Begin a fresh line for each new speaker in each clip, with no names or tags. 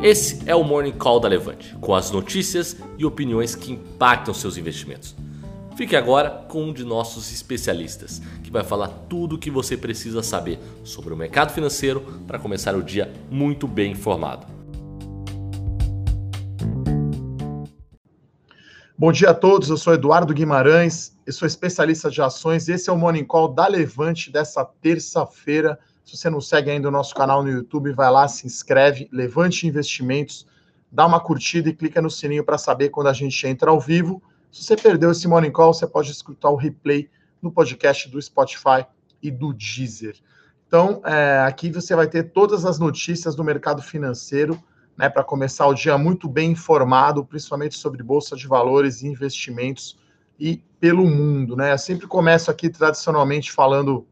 Esse é o Morning Call da Levante, com as notícias e opiniões que impactam seus investimentos. Fique agora com um de nossos especialistas, que vai falar tudo o que você precisa saber sobre o mercado financeiro para começar o dia muito bem informado.
Bom dia a todos, eu sou Eduardo Guimarães, eu sou especialista de ações. Esse é o Morning Call da Levante dessa terça-feira, se você não segue ainda o nosso canal no YouTube, vai lá, se inscreve, Levante Investimentos, dá uma curtida e clica no sininho para saber quando a gente entra ao vivo. Se você perdeu esse Morning Call, você pode escutar o replay no podcast do Spotify e do Deezer. Então, é, aqui você vai ter todas as notícias do mercado financeiro, né, para começar o dia muito bem informado, principalmente sobre bolsa de valores e investimentos e pelo mundo, né? Eu sempre começo aqui tradicionalmente falando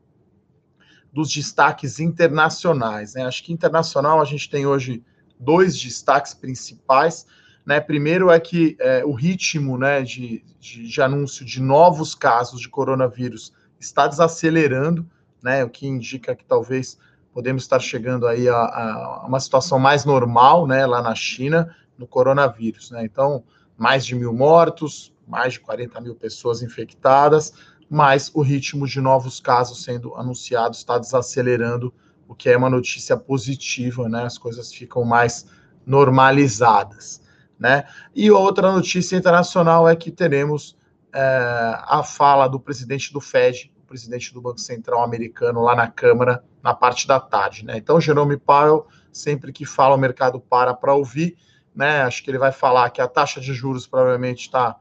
dos destaques internacionais. Né? Acho que internacional a gente tem hoje dois destaques principais. Né? Primeiro é que é, o ritmo né, de, de, de, anúncio de novos casos de coronavírus está desacelerando, né, o que indica que talvez podemos estar chegando aí a, a uma situação mais normal né, lá na China no coronavírus. Né? Então, mais de mil mortos, mais de 40 mil pessoas infectadas, mas o ritmo de novos casos sendo anunciados está desacelerando, o que é uma notícia positiva, né? As coisas ficam mais normalizadas, né? E outra notícia internacional é que teremos é, a fala do presidente do Fed, o presidente do Banco Central americano, lá na Câmara, na parte da tarde, né? Então, Jerome Powell, sempre que fala, o mercado para para ouvir, né? Acho que ele vai falar que a taxa de juros provavelmente está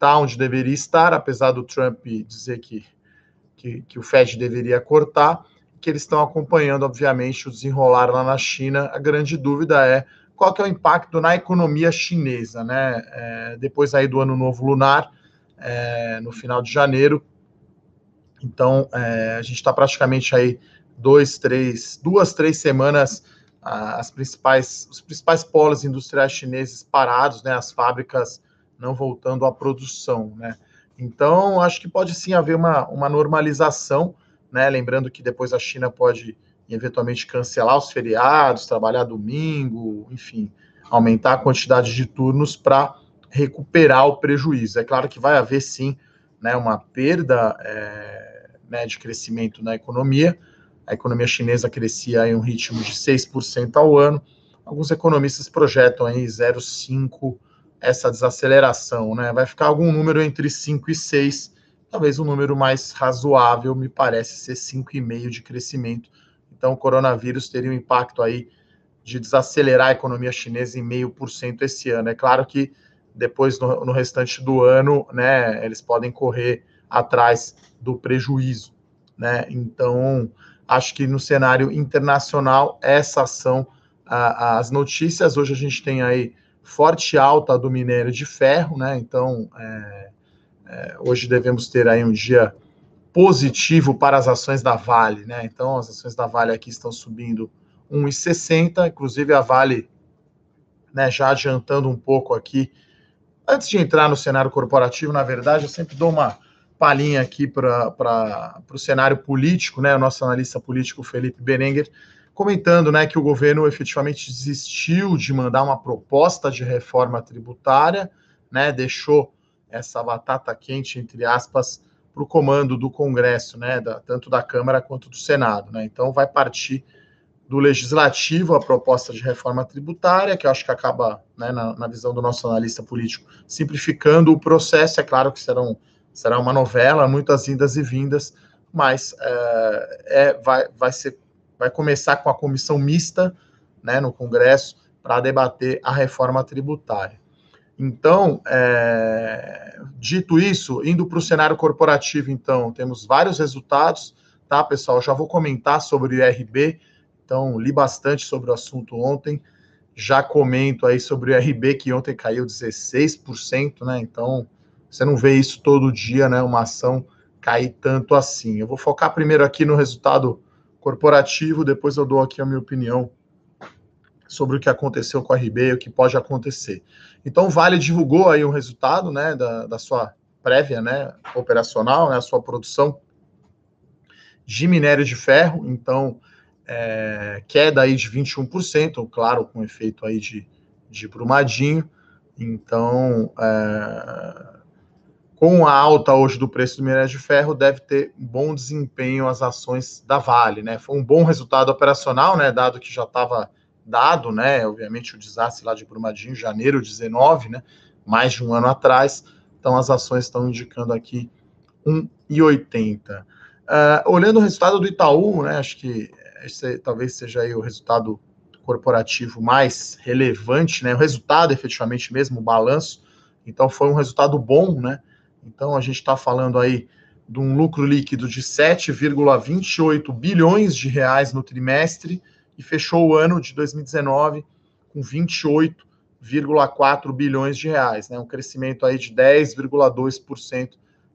está onde deveria estar, apesar do Trump dizer que, que, que o Fed deveria cortar, que eles estão acompanhando, obviamente, o desenrolar lá na China. A grande dúvida é qual que é o impacto na economia chinesa, né? É, depois aí do ano novo lunar, é, no final de janeiro. Então, é, a gente está praticamente aí dois, três, duas, três semanas as principais, os principais polos industriais chineses parados, né? As fábricas não voltando à produção, né? Então, acho que pode sim haver uma, uma normalização, né? Lembrando que depois a China pode eventualmente cancelar os feriados, trabalhar domingo, enfim, aumentar a quantidade de turnos para recuperar o prejuízo. É claro que vai haver sim né, uma perda é, né, de crescimento na economia. A economia chinesa crescia em um ritmo de 6% ao ano. Alguns economistas projetam aí 0,5% essa desaceleração, né? Vai ficar algum número entre 5 e 6, talvez um número mais razoável, me parece ser 5,5 de crescimento. Então, o coronavírus teria um impacto aí de desacelerar a economia chinesa em meio por cento esse ano. É claro que depois, no, no restante do ano, né, eles podem correr atrás do prejuízo, né? Então, acho que no cenário internacional, essa ação, as notícias, hoje a gente tem aí forte alta do minério de ferro, né? Então, é, é, hoje devemos ter aí um dia positivo para as ações da Vale, né? Então, as ações da Vale aqui estão subindo 1,60, inclusive a Vale, né, já adiantando um pouco aqui, antes de entrar no cenário corporativo, na verdade, eu sempre dou uma palhinha aqui para o cenário político, né? O nosso analista político Felipe Berenguer comentando né, que o governo efetivamente desistiu de mandar uma proposta de reforma tributária, né, deixou essa batata quente, entre aspas, para o comando do Congresso, né, da, tanto da Câmara quanto do Senado. Né? Então, vai partir do Legislativo a proposta de reforma tributária, que eu acho que acaba, né, na, na, visão do nosso analista político, simplificando o processo. É claro que serão, será uma novela, muitas indas e vindas, mas é, é vai, vai ser vai começar com a comissão mista né, no Congresso para debater a reforma tributária. Então, é, dito isso, indo para o cenário corporativo, então, temos vários resultados, tá, pessoal? Já vou comentar sobre o IRB, então, li bastante sobre o assunto ontem, já comento aí sobre o IRB, que ontem caiu 16%, né? Então, você não vê isso todo dia, né? Uma ação cair tanto assim. Eu vou focar primeiro aqui no resultado corporativo, depois eu dou aqui a minha opinião sobre o que aconteceu com a RB e o que pode acontecer. Então, Vale divulgou aí o resultado, né, da, da sua prévia, né, operacional, né, a sua produção de minério de ferro. Então, é, queda aí de 21%, claro, com efeito aí de, de Brumadinho. Então, é, com a alta hoje do preço do minério de ferro, deve ter bom desempenho as ações da Vale, né? Foi um bom resultado operacional, né? Dado que já estava dado, né? Obviamente o desastre lá de Brumadinho, janeiro 19, né? Mais de um ano atrás. Então as ações estão indicando aqui 1,80. Uh, ah, olhando o resultado do Itaú, né? Acho que esse talvez seja aí o resultado corporativo mais relevante, né? O resultado, efetivamente mesmo, o balanço. Então foi um resultado bom, né? Então, a gente está falando aí de um lucro líquido de 7,28 bilhões de reais no trimestre e fechou o ano de 2019 com 28,4 bilhões de reais, né? Um crescimento aí de 10,2%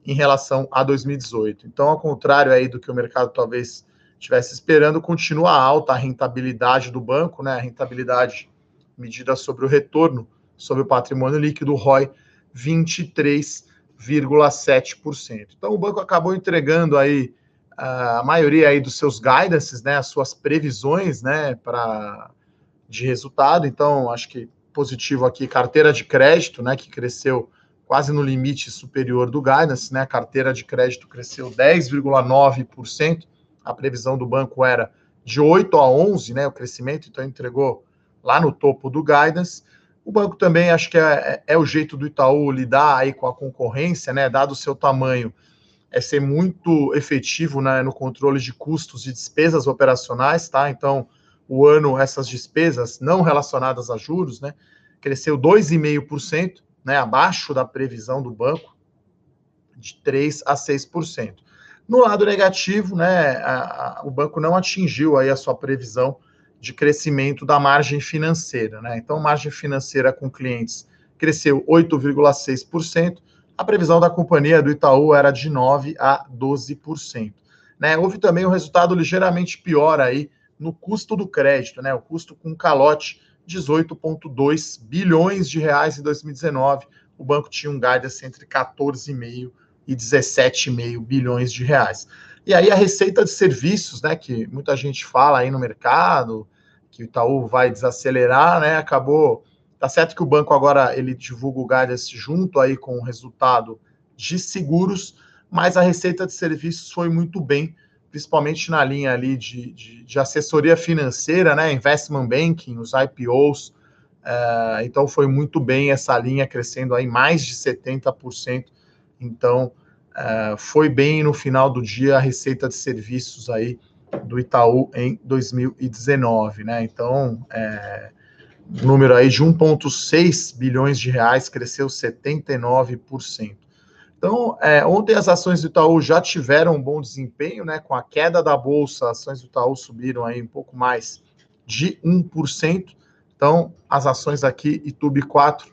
em relação a 2018. Então, ao contrário aí do que o mercado talvez estivesse esperando, continua alta a rentabilidade do banco, né? A rentabilidade medida sobre o retorno sobre o patrimônio líquido ROI 23 0,7%. Então o banco acabou entregando aí a maioria aí dos seus guidances, né, as suas previsões, né, para de resultado. Então acho que positivo aqui carteira de crédito, né, que cresceu quase no limite superior do guidance, né? A carteira de crédito cresceu 10,9%. A previsão do banco era de 8 a 11, né, o crescimento, então entregou lá no topo do guidance. O banco também acho que é, é, é, o jeito do Itaú lidar aí com a concorrência, né? Dado o seu tamanho, é ser muito efetivo né, no controle de custos e despesas operacionais, tá? Então, o ano, essas despesas não relacionadas a juros, né? Cresceu 2,5%, né? Abaixo da previsão do banco, de 3 a 6%. No lado negativo, né, a, a, o banco não atingiu aí a sua previsão de crescimento da margem financeira. Né? Então, margem financeira com clientes cresceu 8,6%. A previsão da companhia do Itaú era de 9 a 12%. Né? Houve também um resultado ligeiramente pior aí no custo do crédito, né? O custo com calote 18,2 bilhões de reais em 2019. O banco tinha um guidance entre 14,5 e 17,5 bilhões de reais. E aí a receita de serviços, né, que muita gente fala aí no mercado, que o Itaú vai desacelerar, né, acabou, tá certo que o banco agora ele divulga o guidance junto aí com o resultado de seguros, mas a receita de serviços foi muito bem, principalmente na linha ali de, de, de assessoria financeira, né, investment banking, os IPOs, uh, então foi muito bem essa linha crescendo aí mais de 70%, então Uh, foi bem no final do dia a receita de serviços aí do Itaú em 2019, né? Então, é, número aí de 1,6 bilhões de reais cresceu 79%. Então, é, ontem as ações do Itaú já tiveram um bom desempenho, né? Com a queda da bolsa, as ações do Itaú subiram aí um pouco mais de 1%. Então, as ações aqui, Itube 4,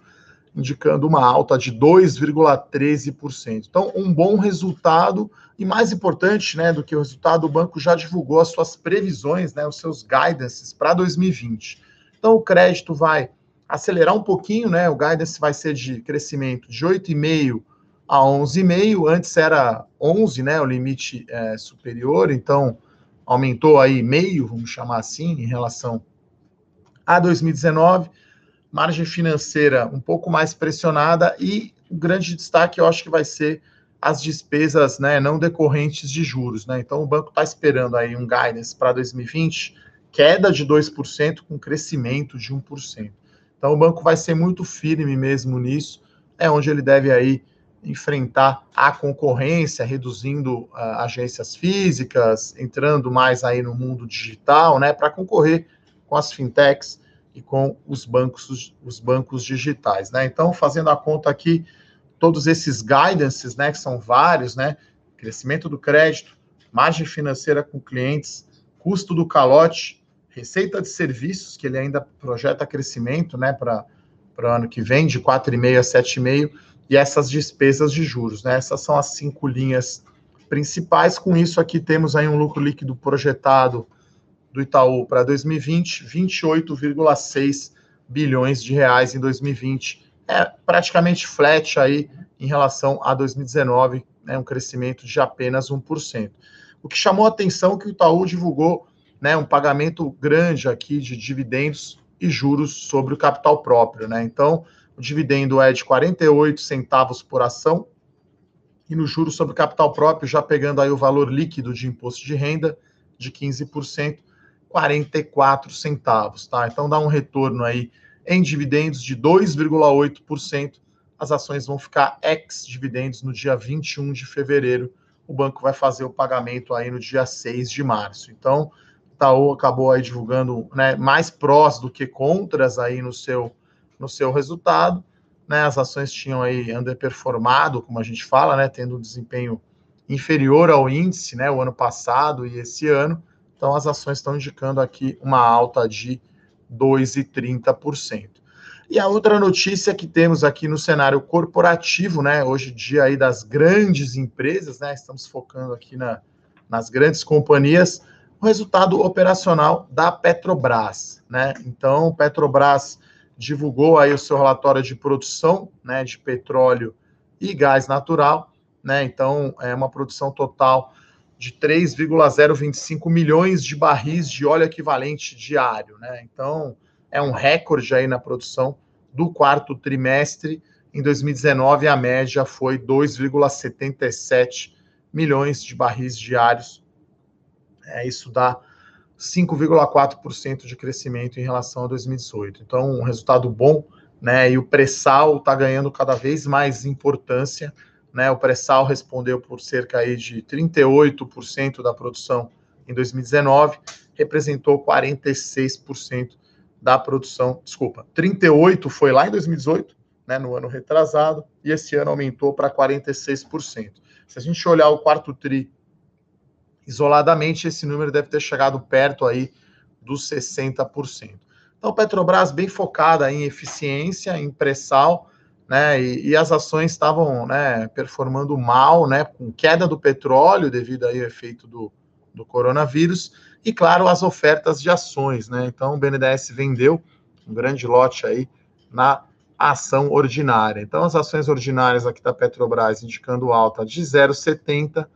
indicando uma alta de 2,13%. Então, um bom resultado e mais importante, né, do que o resultado, o banco já divulgou as suas previsões, né, os seus guidances para 2020. Então, o crédito vai acelerar um pouquinho, né? O guidance vai ser de crescimento de 8,5 a 11,5. Antes era 11, né, o limite é, superior, então aumentou aí meio, vamos chamar assim, em relação a 2019 margem financeira um pouco mais pressionada e o grande destaque eu acho que vai ser as despesas né, não decorrentes de juros. Né? Então o banco está esperando aí um guidance para 2020, queda de 2% com crescimento de 1%. Então o banco vai ser muito firme mesmo nisso, é onde ele deve aí enfrentar a concorrência, reduzindo uh, agências físicas, entrando mais aí no mundo digital, né, para concorrer com as fintechs e com os bancos, os bancos digitais, né? Então, fazendo a conta aqui, todos esses guidances, né, que são vários, né? Crescimento do crédito, margem financeira com clientes, custo do calote, receita de serviços, que ele ainda projeta crescimento, né, para o ano que vem, de 4,5 a 7,5, e essas despesas de juros, né? Essas são as cinco linhas principais. Com isso aqui temos aí um lucro líquido projetado do Itaú para 2020, 28,6 bilhões de reais em 2020. É praticamente flat aí em relação a 2019, né, um crescimento de apenas 1%. O que chamou a atenção é que o Itaú divulgou né, um pagamento grande aqui de dividendos e juros sobre o capital próprio, né? Então, o dividendo é de 48 centavos por ação e no juros sobre capital próprio, já pegando aí o valor líquido de imposto de renda de 15%, 44 centavos, tá? Então dá um retorno aí em dividendos de 2,8%. As ações vão ficar ex dividendos no dia 21 de fevereiro. O banco vai fazer o pagamento aí no dia 6 de março. Então, Itaú acabou aí divulgando né, mais prós do que contras aí no seu, no seu resultado. Né, as ações tinham aí underperformado, como a gente fala, né, tendo um desempenho inferior ao índice, né, o ano passado e esse ano. Então, as ações estão indicando aqui uma alta de 2,30%. E a outra notícia que temos aqui no cenário corporativo, né, hoje dia aí das grandes empresas, né, estamos focando aqui na, nas grandes companhias, o resultado operacional da Petrobras, né? Então, Petrobras divulgou aí o seu relatório de produção, né, de petróleo e gás natural, né? Então, é uma produção total de 3,025 milhões de barris de óleo equivalente diário, né? Então, é um recorde aí na produção do quarto trimestre. Em 2019, a média foi 2,77 milhões de barris diários é, isso dá 5,4% de crescimento em relação a 2018. Então, um resultado bom, né? E o pré-sal está ganhando cada vez mais importância. Né, o pré-sal respondeu por cerca aí de 38% da produção em 2019, representou 46% da produção, desculpa, 38 foi lá em 2018, né, no ano retrasado, e esse ano aumentou para 46%. Se a gente olhar o quarto tri Isoladamente, esse número deve ter chegado perto aí dos 60%. Então, Petrobras bem focada em eficiência, em pré-sal, né? E, e, as ações estavam né, performando mal, né? Com queda do petróleo devido aí ao efeito do, do coronavírus, e claro, as ofertas de ações, né? Então, o BNDES vendeu um grande lote aí na ação ordinária. Então, as ações ordinárias aqui da Petrobras indicando alta de 0,70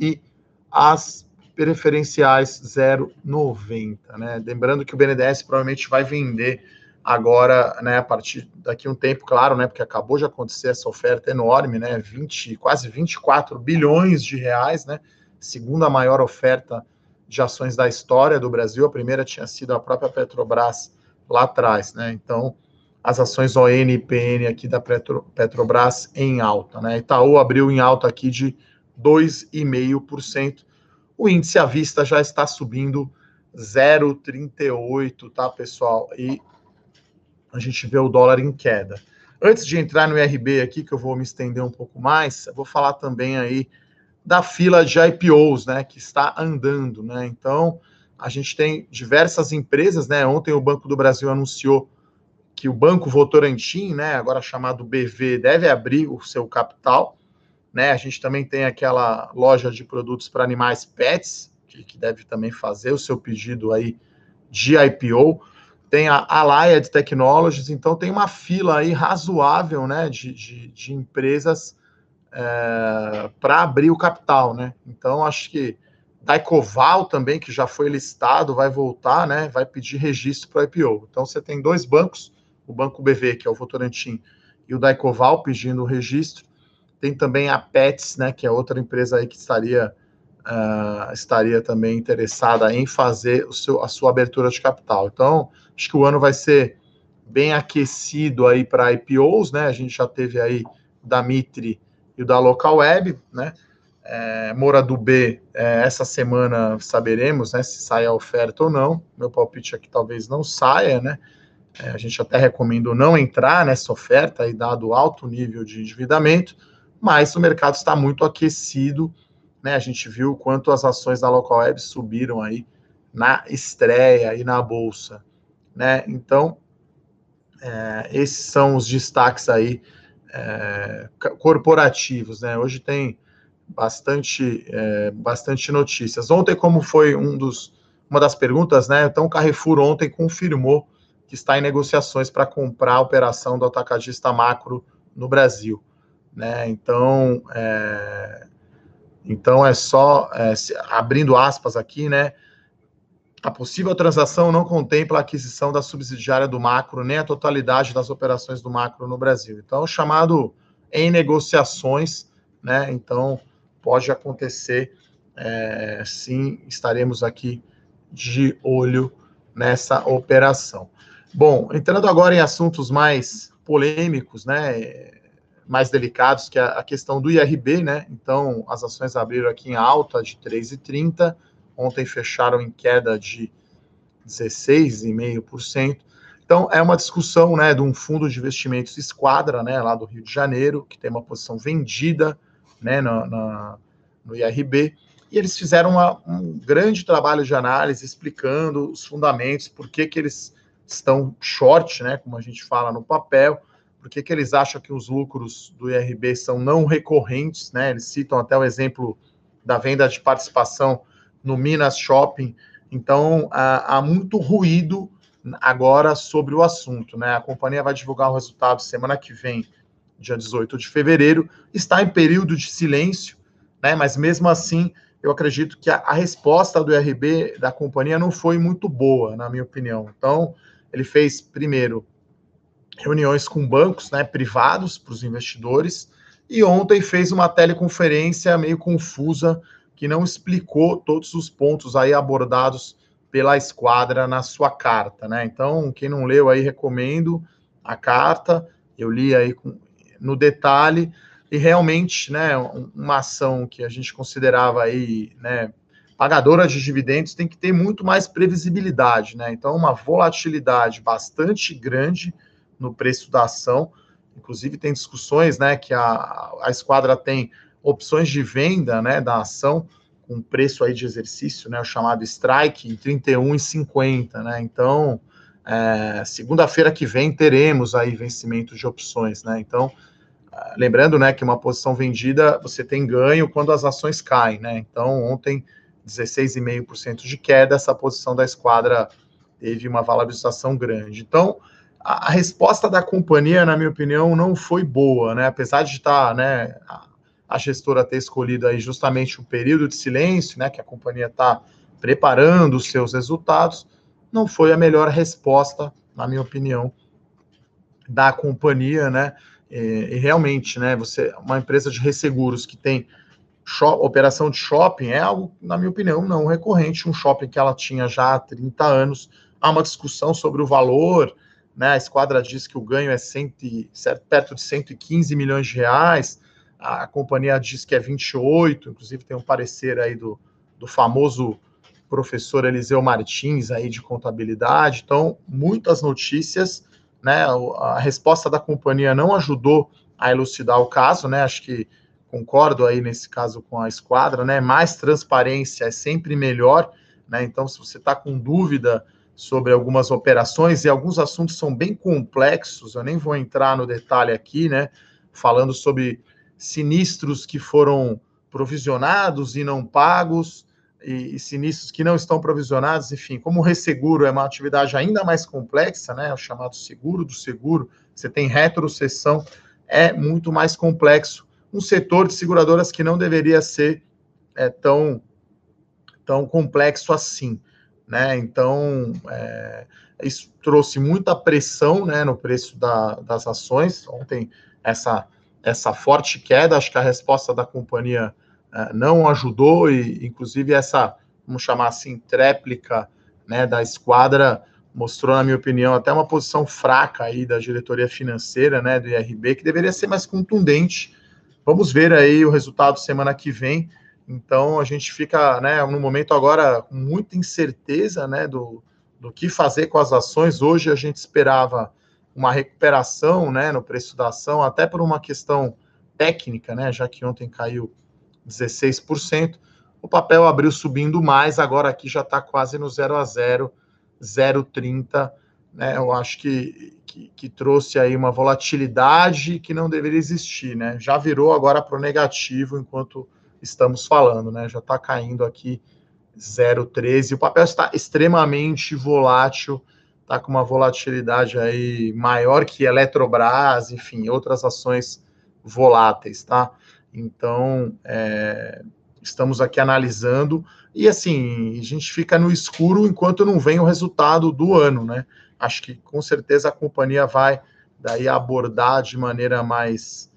e as preferenciais 0,90, né? Lembrando que o BNDES provavelmente vai vender agora, né, a partir daqui um tempo, claro, né, porque acabou de acontecer essa oferta enorme, né, 20, quase 24 bilhões de reais, né, segunda maior oferta de ações da história do Brasil, a primeira tinha sido a própria Petrobras lá atrás, né, então as ações ON e PN aqui da Petro, Petrobras em alta, né, Itaú abriu em alta aqui de 2,5%. O índice à vista já está subindo 0,38, tá, pessoal? E a gente vê o dólar em queda. Antes de entrar no IRB aqui, que eu vou me estender um pouco mais, eu vou falar também aí da fila de IPOs, né, que está andando, né? Então, a gente tem diversas empresas, né? Ontem o Banco do Brasil anunciou que o Banco Votorantim, né, agora chamado BV, deve abrir o seu capital né? A gente também tem aquela loja de produtos para animais pets, que, que, deve também fazer o seu pedido aí de IPO. Tem a Allied Technologies, então tem uma fila aí razoável né, de, de, de empresas é, para abrir o capital, né? Então, acho que Daicoval também, que já foi listado, vai voltar, né? Vai pedir registro para IPO. Então, você tem dois bancos, o Banco BV, que é o Votorantim, e o Daicoval pedindo o registro. Tem também a Pets, né, que é outra empresa aí que estaria, uh, estaria também interessada em fazer o seu, a sua abertura de capital. Então, acho que o ano vai ser bem aquecido aí para IPOs, né? A gente já teve aí da Mitre e o da Local Web, né? É, do B, é, essa semana saberemos né, se sai a oferta ou não. Meu palpite é que talvez não saia, né? É, a gente até recomenda não entrar nessa oferta, aí, dado o alto nível de endividamento mas o mercado está muito aquecido, né? A gente viu quanto as ações da Local Web subiram aí na estreia e na bolsa, né? Então, é, esses são os destaques aí é, corporativos, né? Hoje tem bastante, é, bastante notícias. Ontem, como foi um dos, uma das perguntas, né? Então, o Carrefour ontem confirmou que está em negociações para comprar a operação do atacadista macro no Brasil né? Então, é, então é só é, abrindo aspas aqui, né? A possível transação não contempla a aquisição da subsidiária do macro, nem a totalidade das operações do macro no Brasil. Então, chamado em negociações, né? Então, pode acontecer, é, sim, estaremos aqui de olho nessa operação. Bom, entrando agora em assuntos mais polêmicos, né? Mais delicados, que é a questão do IRB, né? Então, as ações abriram aqui em alta de 3,30 ontem fecharam em queda de 16,5%. Então, é uma discussão né, de um fundo de investimentos Esquadra, né, lá do Rio de Janeiro, que tem uma posição vendida né, na, na no IRB, e eles fizeram uma, um grande trabalho de análise explicando os fundamentos, por que, que eles estão short, né, como a gente fala no papel, por que, que eles acham que os lucros do IRB são não recorrentes, né, eles citam até o exemplo da venda de participação no Minas Shopping. Então, há, há muito ruído agora sobre o assunto. Né? A companhia vai divulgar o resultado semana que vem, dia 18 de fevereiro. Está em período de silêncio, né? mas mesmo assim, eu acredito que a, a resposta do IRB da companhia não foi muito boa, na minha opinião. Então, ele fez, primeiro, reuniões com bancos né, privados para os investidores, e ontem fez uma teleconferência meio confusa que não explicou todos os pontos aí abordados pela esquadra na sua carta, né? Então, quem não leu aí, recomendo a carta. Eu li aí com, no detalhe e realmente, né, uma ação que a gente considerava aí, né, pagadora de dividendos tem que ter muito mais previsibilidade, né? Então, uma volatilidade bastante grande no preço da ação. Inclusive, tem discussões, né, que a, a esquadra tem opções de venda né, da ação com preço aí de exercício, né, o chamado strike, em 31,50, né? Então, é, segunda-feira que vem teremos aí vencimento de opções, né? Então, é, lembrando, né, que uma posição vendida você tem ganho quando as ações caem, né? Então, ontem 16,5% de queda, essa posição da esquadra teve uma valorização grande. Então, a, resposta da companhia, na minha opinião, não foi boa, né? Apesar de estar, tá, né, gestora ter escolhido aí justamente o período de silêncio, né, que a companhia está preparando os seus resultados, não foi a melhor resposta, na minha opinião, da companhia, né? E, e realmente, né, você, uma empresa de resseguros que tem shop, operação de shopping é algo, na minha opinião, não recorrente, um shopping que ela tinha já há 30 anos. Há uma discussão sobre o valor, né? A esquadra diz que o ganho é cento, perto de 115 milhões de reais a companhia diz que é 28, inclusive tem um parecer aí do, do famoso professor Eliseu Martins aí de contabilidade. Então, muitas notícias, né? A resposta da companhia não ajudou a elucidar o caso, né? Acho que concordo aí nesse caso com a esquadra, né? Mais transparência é sempre melhor, né? Então, se você está com dúvida sobre algumas operações e alguns assuntos são bem complexos, eu nem vou entrar no detalhe aqui, né? Falando sobre sinistros que foram provisionados e não pagos, e, e, sinistros que não estão provisionados, enfim, como o resseguro é uma atividade ainda mais complexa, né, o chamado seguro do seguro, você tem retrocessão, é muito mais complexo. Um setor de seguradoras que não deveria ser é, tão, tão complexo assim, né, então, é, isso trouxe muita pressão, né, no preço da, das ações, ontem essa essa forte queda, acho que a resposta da companhia uh, não ajudou, e inclusive essa, vamos chamar assim, tréplica né, da esquadra mostrou, na minha opinião, até uma posição fraca aí da diretoria financeira né, do IRB, que deveria ser mais contundente. Vamos ver aí o resultado semana que vem. Então a gente fica né, no momento agora com muita incerteza né, do, do que fazer com as ações. Hoje a gente esperava uma recuperação né, no preço da ação, até por uma questão técnica, né, já que ontem caiu 16%. O papel abriu subindo mais, agora aqui já está quase no 0 a 0, 0,30. Né, eu acho que, que, que, trouxe aí uma volatilidade que não deveria existir. Né? Já virou agora para o negativo enquanto estamos falando, né? já está caindo aqui 0,13. O papel está extremamente volátil está com uma volatilidade aí maior que Eletrobras, enfim, outras ações voláteis, tá? Então, é, estamos aqui analisando e assim, a gente fica no escuro enquanto não vem o resultado do ano, né? Acho que com certeza a companhia vai daí abordar de maneira mais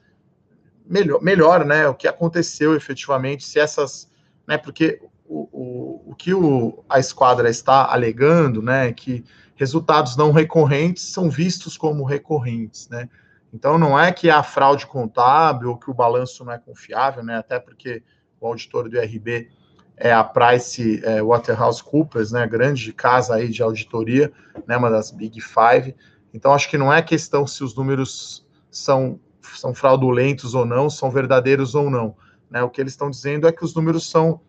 melhor, melhor né? O que aconteceu efetivamente, se essas, né? Porque o, o, o que o, a esquadra está alegando, né? Que resultados não recorrentes são vistos como recorrentes, né? Então não é que a fraude contábil ou que o balanço não é confiável, né? Até porque o auditor do IRB é a Price é, Waterhouse né, grande casa aí de auditoria, né, uma das Big Five. Então acho que não é questão se os números são são fraudulentos ou não, são verdadeiros ou não. Né? O que eles estão dizendo é que os números são,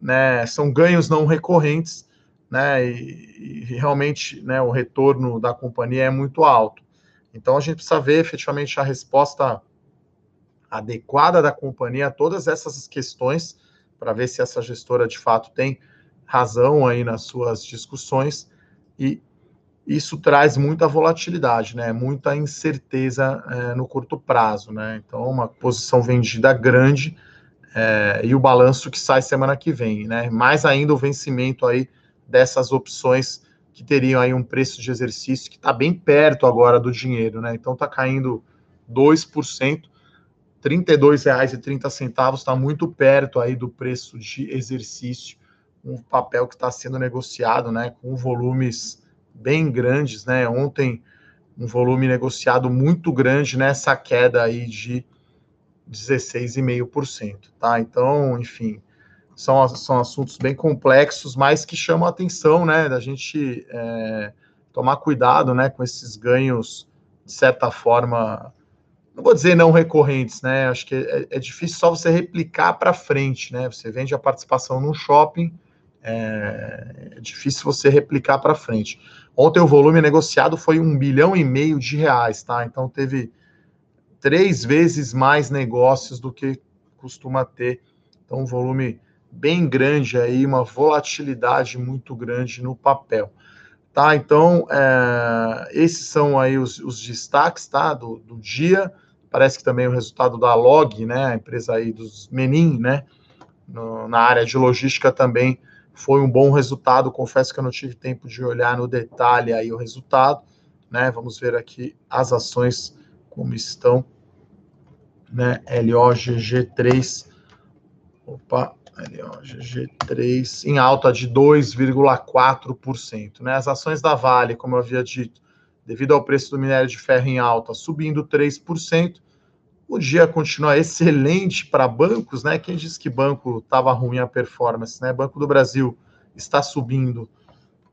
né, são ganhos não recorrentes, né, e, e realmente né, o retorno da companhia é muito alto. Então a gente precisa ver efetivamente a resposta adequada da companhia a todas essas questões para ver se essa gestora de fato tem razão aí nas suas discussões e isso traz muita volatilidade, né? Muita incerteza é, no curto prazo, né? Então, uma posição vendida grande é, e o balanço que sai semana que vem, né? Mais ainda o vencimento aí dessas opções que teriam aí um preço de exercício que está bem perto agora do dinheiro, né? Então, está caindo 2%. R$ 32,30 está muito perto aí do preço de exercício, um papel que está sendo negociado, né, com volumes bem grandes, né? Ontem um volume negociado muito grande nessa queda aí de 16,5%, tá? Então, enfim, são, são assuntos bem complexos, mas que chamam a atenção, né, da gente é, tomar cuidado, né, com esses ganhos, de certa forma, não vou dizer não recorrentes, né? Acho que é, é difícil só você replicar para frente, né? Você vende a participação num shopping, é, é difícil você replicar para frente. Ontem o volume negociado foi um bilhão e meio de reais, tá? Então teve três vezes mais negócios do que costuma ter. Então, um volume bem grande aí, uma volatilidade muito grande no papel. Tá? Então, é, esses são aí os, os destaques tá? do, do dia. Parece que também o resultado da Log, né, a empresa aí dos Menin, né, no, na área de logística também foi um bom resultado. Confesso que eu não tive tempo de olhar no detalhe aí o resultado, né? Vamos ver aqui as ações como estão, né? LOGG3, opa, LOGG3 em alta de 2,4%, né? As ações da Vale, como eu havia dito, devido ao preço do minério de ferro em alta, subindo 3%. O dia continua excelente para bancos, né? Quem disse que banco estava ruim a performance, né? Banco do Brasil está subindo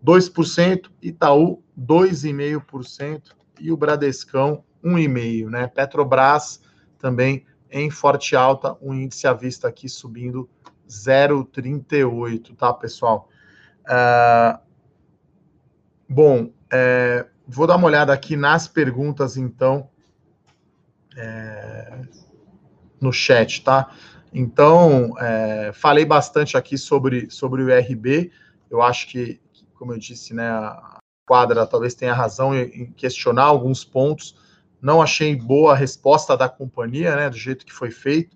2%, Itaú 2,5% e o Bradescão 1,5%, né? Petrobras também em forte alta, um índice à vista aqui subindo 0,38, tá, pessoal? Uh, bom, é, Vou dar uma olhada aqui nas perguntas, então, é, no chat, tá? Então, é, falei bastante aqui sobre, sobre o IRB. Eu acho que, como eu disse, né, a quadra talvez tenha razão em questionar alguns pontos. Não achei boa a resposta da companhia, né, do jeito que foi feito.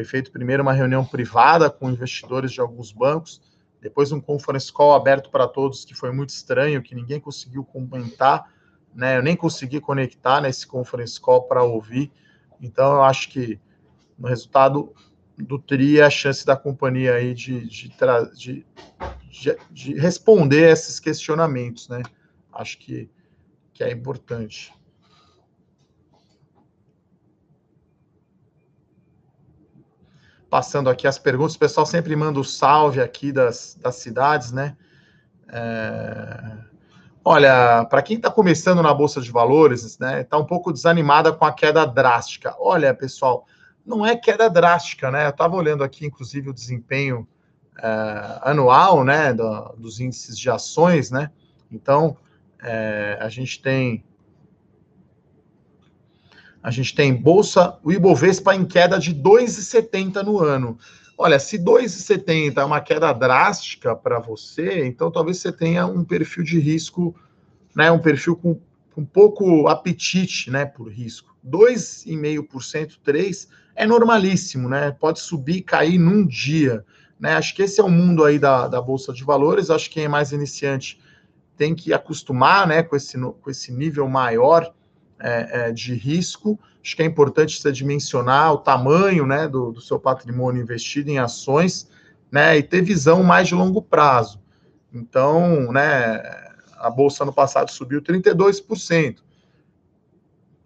Foi feito primeiro uma reunião privada com investidores de alguns bancos, depois um conference call aberto para todos, que foi muito estranho, que ninguém conseguiu comentar, né? Eu nem consegui conectar nesse conference call para ouvir. Então, eu acho que no resultado do TRI, a chance da companhia aí de, de, de, de, de responder esses questionamentos, né? Acho que, que é importante. Passando aqui as perguntas. O pessoal sempre manda o salve aqui das, das cidades, né? É... Olha, para quem está começando na Bolsa de Valores, né, está um pouco desanimada com a queda drástica. Olha, pessoal, não é queda drástica, né? Eu estava olhando aqui, inclusive, o desempenho é, anual, né, do, dos índices de ações, né? Então, é, a gente tem a gente tem bolsa, o Ibovespa em queda de 2,70 no ano. Olha, se 2,70 é uma queda drástica para você, então talvez você tenha um perfil de risco, né, um perfil com, com pouco apetite, né, por risco. 2,5%, 3 é normalíssimo, né? Pode subir e cair num dia, Né? Acho que esse é o mundo aí da, da Bolsa de Valores. Acho que quem é mais iniciante tem que acostumar né, com, esse, com esse nível maior é, é, de risco. Acho que é importante você dimensionar o tamanho né, do, do seu patrimônio investido em ações né, e ter visão mais de longo prazo. Então, né, a bolsa no passado subiu 32%.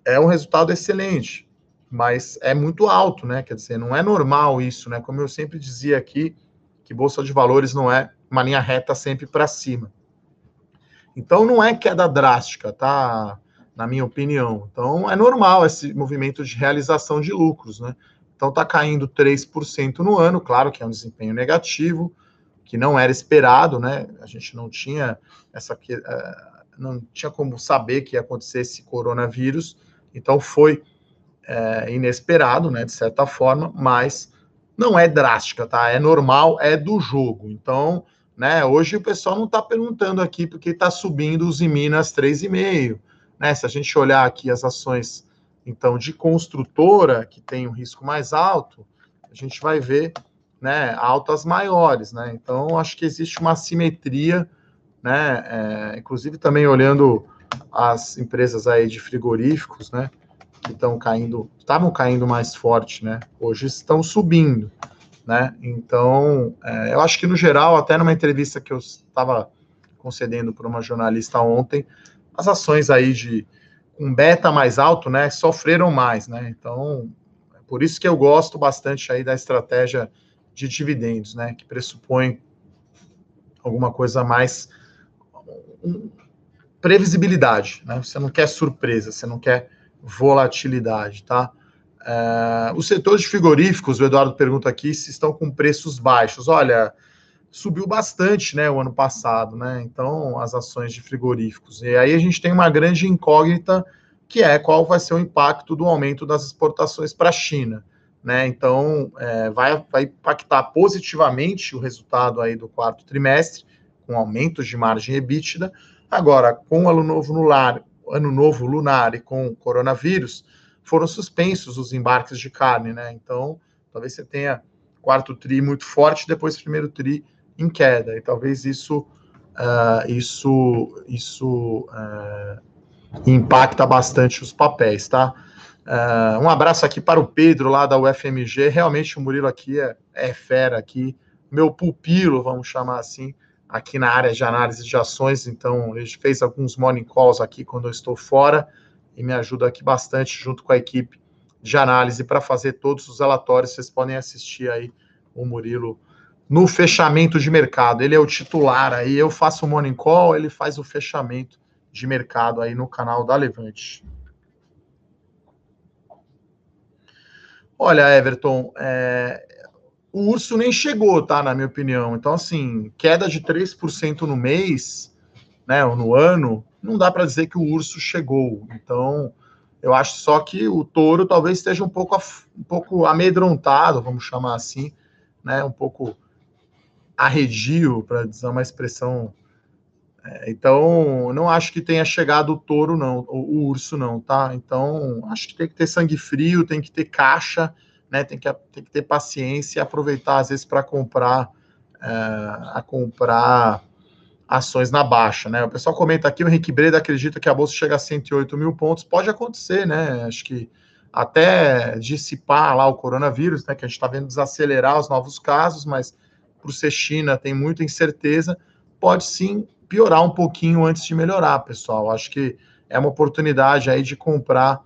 É um resultado excelente, mas é muito alto, né? Quer dizer, não é normal isso, né? Como eu sempre dizia aqui, que bolsa de valores não é uma linha reta sempre para cima. Então não é queda drástica, tá? Na minha opinião. Então é normal esse movimento de realização de lucros, né? Então está caindo 3% no ano, claro que é um desempenho negativo, que não era esperado, né? A gente não tinha essa eh, não tinha como saber que ia acontecer esse coronavírus, então foi é, inesperado, né? De certa forma, mas não é drástica, tá? É normal, é do jogo. Então, né? Hoje o pessoal não está perguntando aqui porque está subindo os em Minas 3,5, né? Se a gente olhar aqui as ações então, de construtora, que tem um risco mais alto, a gente vai ver né, altas maiores. Né? Então, acho que existe uma assimetria, né? É, inclusive também olhando as empresas aí de frigoríficos, né? Que estão caindo, estavam caindo mais forte, né? Hoje estão subindo, né? Então, é, eu acho que no geral, até numa entrevista que eu estava concedendo para uma jornalista ontem, as ações aí de com beta mais alto, né, sofreram mais, né? Então, é por isso que eu gosto bastante aí da estratégia de dividendos, né, que pressupõe alguma coisa mais um, previsibilidade, né? Você não quer surpresa, você não quer volatilidade, tá? Uh, o setor de frigoríficos, o Eduardo pergunta aqui se estão com preços baixos. Olha, subiu bastante, né, o ano passado, né? Então, as ações de frigoríficos. E aí a gente tem uma grande incógnita que é qual vai ser o impacto do aumento das exportações para a China, né? Então, é, vai, vai impactar positivamente o resultado aí do quarto trimestre, com aumentos de margem EBITDA. Agora, com o ano novo lunar, ano novo lunar e com o coronavírus, foram suspensos os embarques de carne, né? Então, talvez você tenha quarto tri muito forte, depois primeiro tri em queda. E talvez isso, uh, isso, isso uh, impacta bastante os papéis, tá? Uh, um abraço aqui para o Pedro lá da UFMG. Realmente o Murilo aqui é, é fera aqui, meu pupilo, vamos chamar assim, aqui na área de análise de ações. Então, ele fez alguns morning calls aqui quando eu estou fora e me ajuda aqui bastante junto com a equipe de análise para fazer todos os relatórios. Vocês podem assistir aí o Murilo no fechamento de mercado. Ele é o titular aí, eu faço o morning call, ele faz o fechamento de mercado aí no canal da Levante. Olha, Everton, é... o urso nem chegou, tá? Na minha opinião. Então, assim, queda de 3% no mês, né, ou no ano, não dá para dizer que o urso chegou. Então, eu acho só que o touro talvez esteja um pouco, um pouco amedrontado, vamos chamar assim, né? Um pouco arredio, para dizer uma expressão. É, então, não acho que tenha chegado o touro, não, o, o, urso, não, tá? Então, acho que tem que ter sangue frio, tem que ter caixa, né? Tem que, tem que ter paciência e aproveitar, às vezes, para comprar, é, a comprar ações na baixa, né? O pessoal comenta aqui, o Henrique Breda acredita que a bolsa chega a 108 mil pontos. Pode acontecer, né? Acho que até dissipar lá o coronavírus, né? Que a gente está vendo desacelerar os novos casos, mas por ser China, tem muita incerteza, pode sim piorar um pouquinho antes de melhorar, pessoal. Acho que é uma oportunidade aí de comprar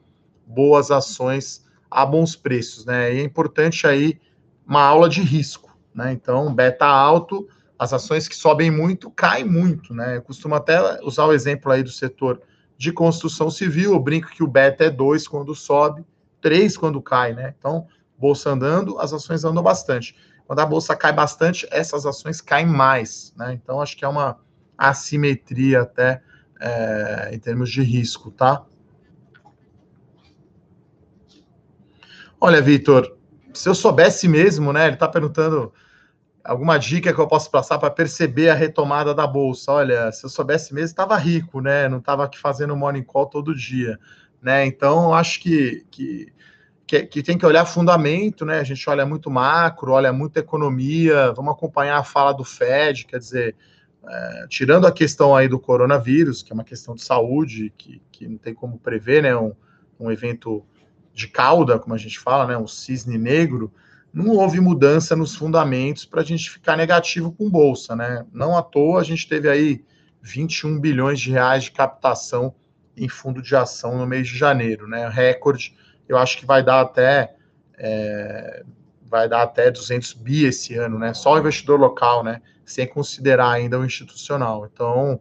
boas ações a bons preços, né? E é importante aí uma aula de risco, né? Então, beta alto, as ações que sobem muito caem muito, né? Eu costumo até usar o exemplo aí do setor de construção civil, eu brinco que o beta é 2 quando sobe, 3 quando cai, né? Então, bolsa andando, as ações andam bastante. Quando a bolsa cai bastante, essas ações caem mais, né? Então acho que é uma assimetria até é, em termos de risco, tá? Olha, Vitor, se eu soubesse mesmo, né? Ele está perguntando alguma dica que eu posso passar para perceber a retomada da bolsa. Olha, se eu soubesse mesmo, estava rico, né? Não estava aqui fazendo morning call todo dia, né? Então, acho que, que que, que, tem que olhar fundamento, né? A gente olha muito macro, olha muito economia, vamos acompanhar a fala do Fed, quer dizer, é, tirando a questão aí do coronavírus, que é uma questão de saúde, que, que não tem como prever, né? Um, um evento de cauda, como a gente fala, né? Um cisne negro, não houve mudança nos fundamentos para a gente ficar negativo com bolsa, né? Não à toa a gente teve aí 21 bilhões de reais de captação em fundo de ação no mês de janeiro, né? Recorde eu acho que vai dar até é, vai dar até 200 bi esse ano, né? Só o investidor local, né? Sem considerar ainda o institucional. Então,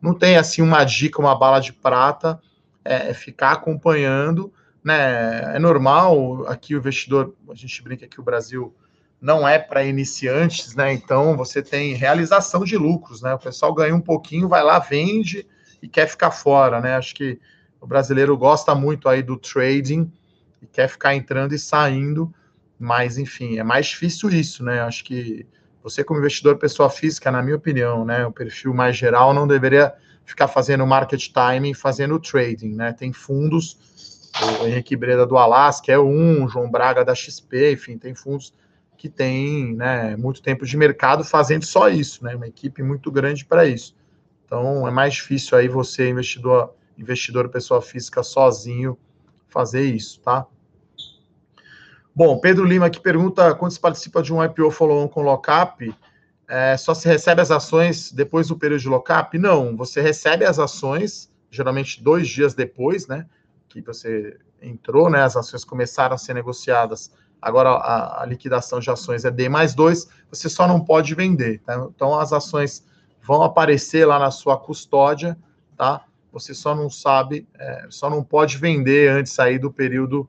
não tem assim uma dica, uma bala de prata, é, é ficar acompanhando, né? É normal aqui o investidor, a gente brinca que o Brasil não é para iniciantes, né? Então você tem realização de lucros, né? O pessoal ganha um pouquinho, vai lá, vende e quer ficar fora, né? Acho que o brasileiro gosta muito aí do trading e quer ficar entrando e saindo, mas enfim, é mais difícil isso, né? Acho que você, como investidor pessoa física, na minha opinião, né, o perfil mais geral não deveria ficar fazendo market timing, fazendo trading, né? Tem fundos, o Henrique Breda do Alasca é um, o João Braga da XP, enfim, tem fundos que tem né, muito tempo de mercado fazendo só isso, né? Uma equipe muito grande para isso. Então é mais difícil aí você, investidor, investidor pessoa física, sozinho, fazer isso, tá? Bom, Pedro Lima que pergunta quando se participa de um IPO follow-on com lockup, é, só se recebe as ações depois do período de lockup? Não, você recebe as ações, geralmente dois dias depois, né? Que você entrou, né? As ações começaram a ser negociadas. Agora a, a liquidação de ações é D mais dois, você só não pode vender, tá? Então as ações vão aparecer lá na sua custódia, tá? Você só não sabe, é, só não pode vender antes aí do período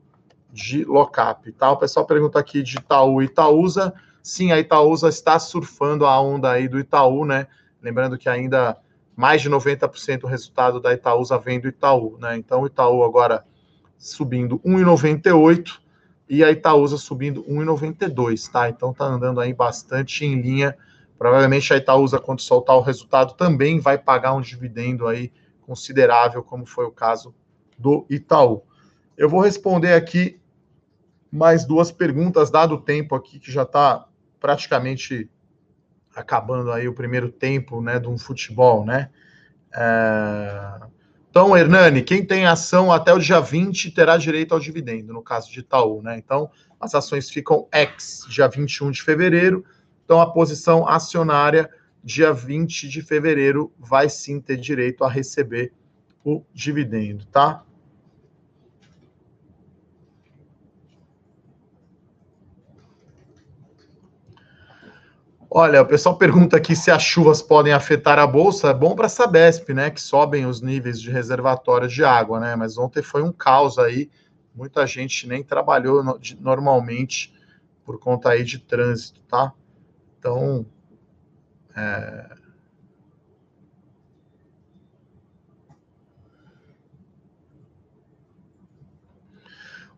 de lockup, tá? O pessoal pergunta aqui de Itaú e Itaúsa. Sim, a Itaúsa está surfando a onda aí do Itaú, né? Lembrando que ainda mais de 90% do resultado da Itaúsa vem do Itaú, né? Então o Itaú agora subindo 1,98 e a Itaúsa subindo 1,92, tá? Então tá andando aí bastante em linha. Provavelmente a Itaúsa, quando soltar o resultado, também vai pagar um dividendo aí considerável, como foi o caso do Itaú. Eu vou responder aqui mais duas perguntas, dado o tempo aqui que já está praticamente acabando aí o primeiro tempo né, de um futebol, né? É... Então, Hernani, quem tem ação até o dia 20 terá direito ao dividendo, no caso de Itaú, né? Então, as ações ficam ex dia 21 de fevereiro, então a posição acionária dia 20 de fevereiro vai sim ter direito a receber o dividendo, tá? Olha, o pessoal pergunta aqui se as chuvas podem afetar a bolsa. É bom para a Sabesp, né? Que sobem os níveis de reservatório de água, né? Mas ontem foi um caos aí. Muita gente nem trabalhou normalmente por conta aí de trânsito, tá? Então, é...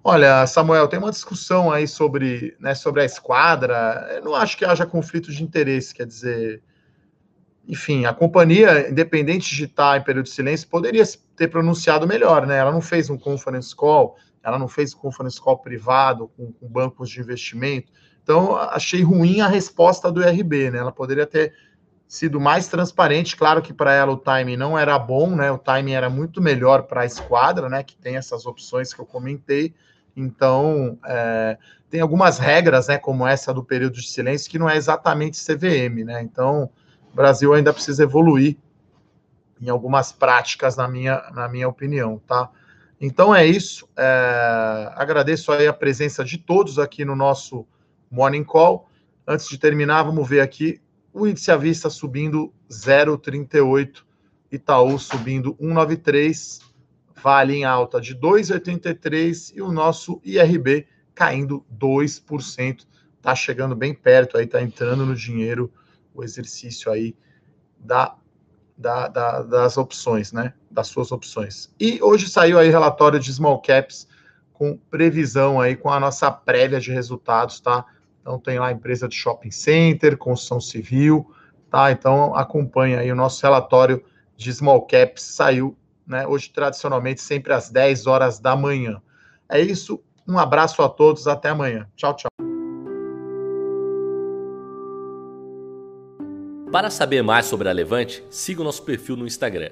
Olha, Samuel, tem uma discussão aí sobre, né, sobre a esquadra. Eu não acho que haja conflito de interesse, quer dizer, enfim, a companhia, independente de estar em período de silêncio, poderia ter pronunciado melhor, né? Ela não fez um conference call, ela não fez um conference call privado com, com bancos de investimento. Então, achei ruim a resposta do IRB, né? Ela poderia ter sido mais transparente. Claro que para ela o timing não era bom, né? O timing era muito melhor para a esquadra, né? Que tem essas opções que eu comentei. Então, é, tem algumas regras, né? Como essa do período de silêncio, que não é exatamente CVM, né? Então, o Brasil ainda precisa evoluir em algumas práticas, na minha, na minha opinião, tá? Então é isso. É, agradeço aí a presença de todos aqui no nosso Morning Call. Antes de terminar, vamos ver aqui o índice à vista subindo 0,38, Itaú subindo 1,93, Vale em alta de 2,83 e o nosso IRB caindo 2%. Tá chegando bem perto aí, tá entrando no dinheiro o exercício aí da, da, da, das opções, né? Das suas opções. E hoje saiu aí relatório de small caps com previsão aí com a nossa prévia de resultados, tá? Então tem lá a empresa de shopping center, construção civil, tá? Então acompanha aí o nosso relatório de small caps, saiu, né? Hoje tradicionalmente sempre às 10 horas da manhã. É isso, Um abraço a todos, até amanhã. Tchau, tchau.
Para saber mais sobre a Levante, siga o nosso perfil no Instagram,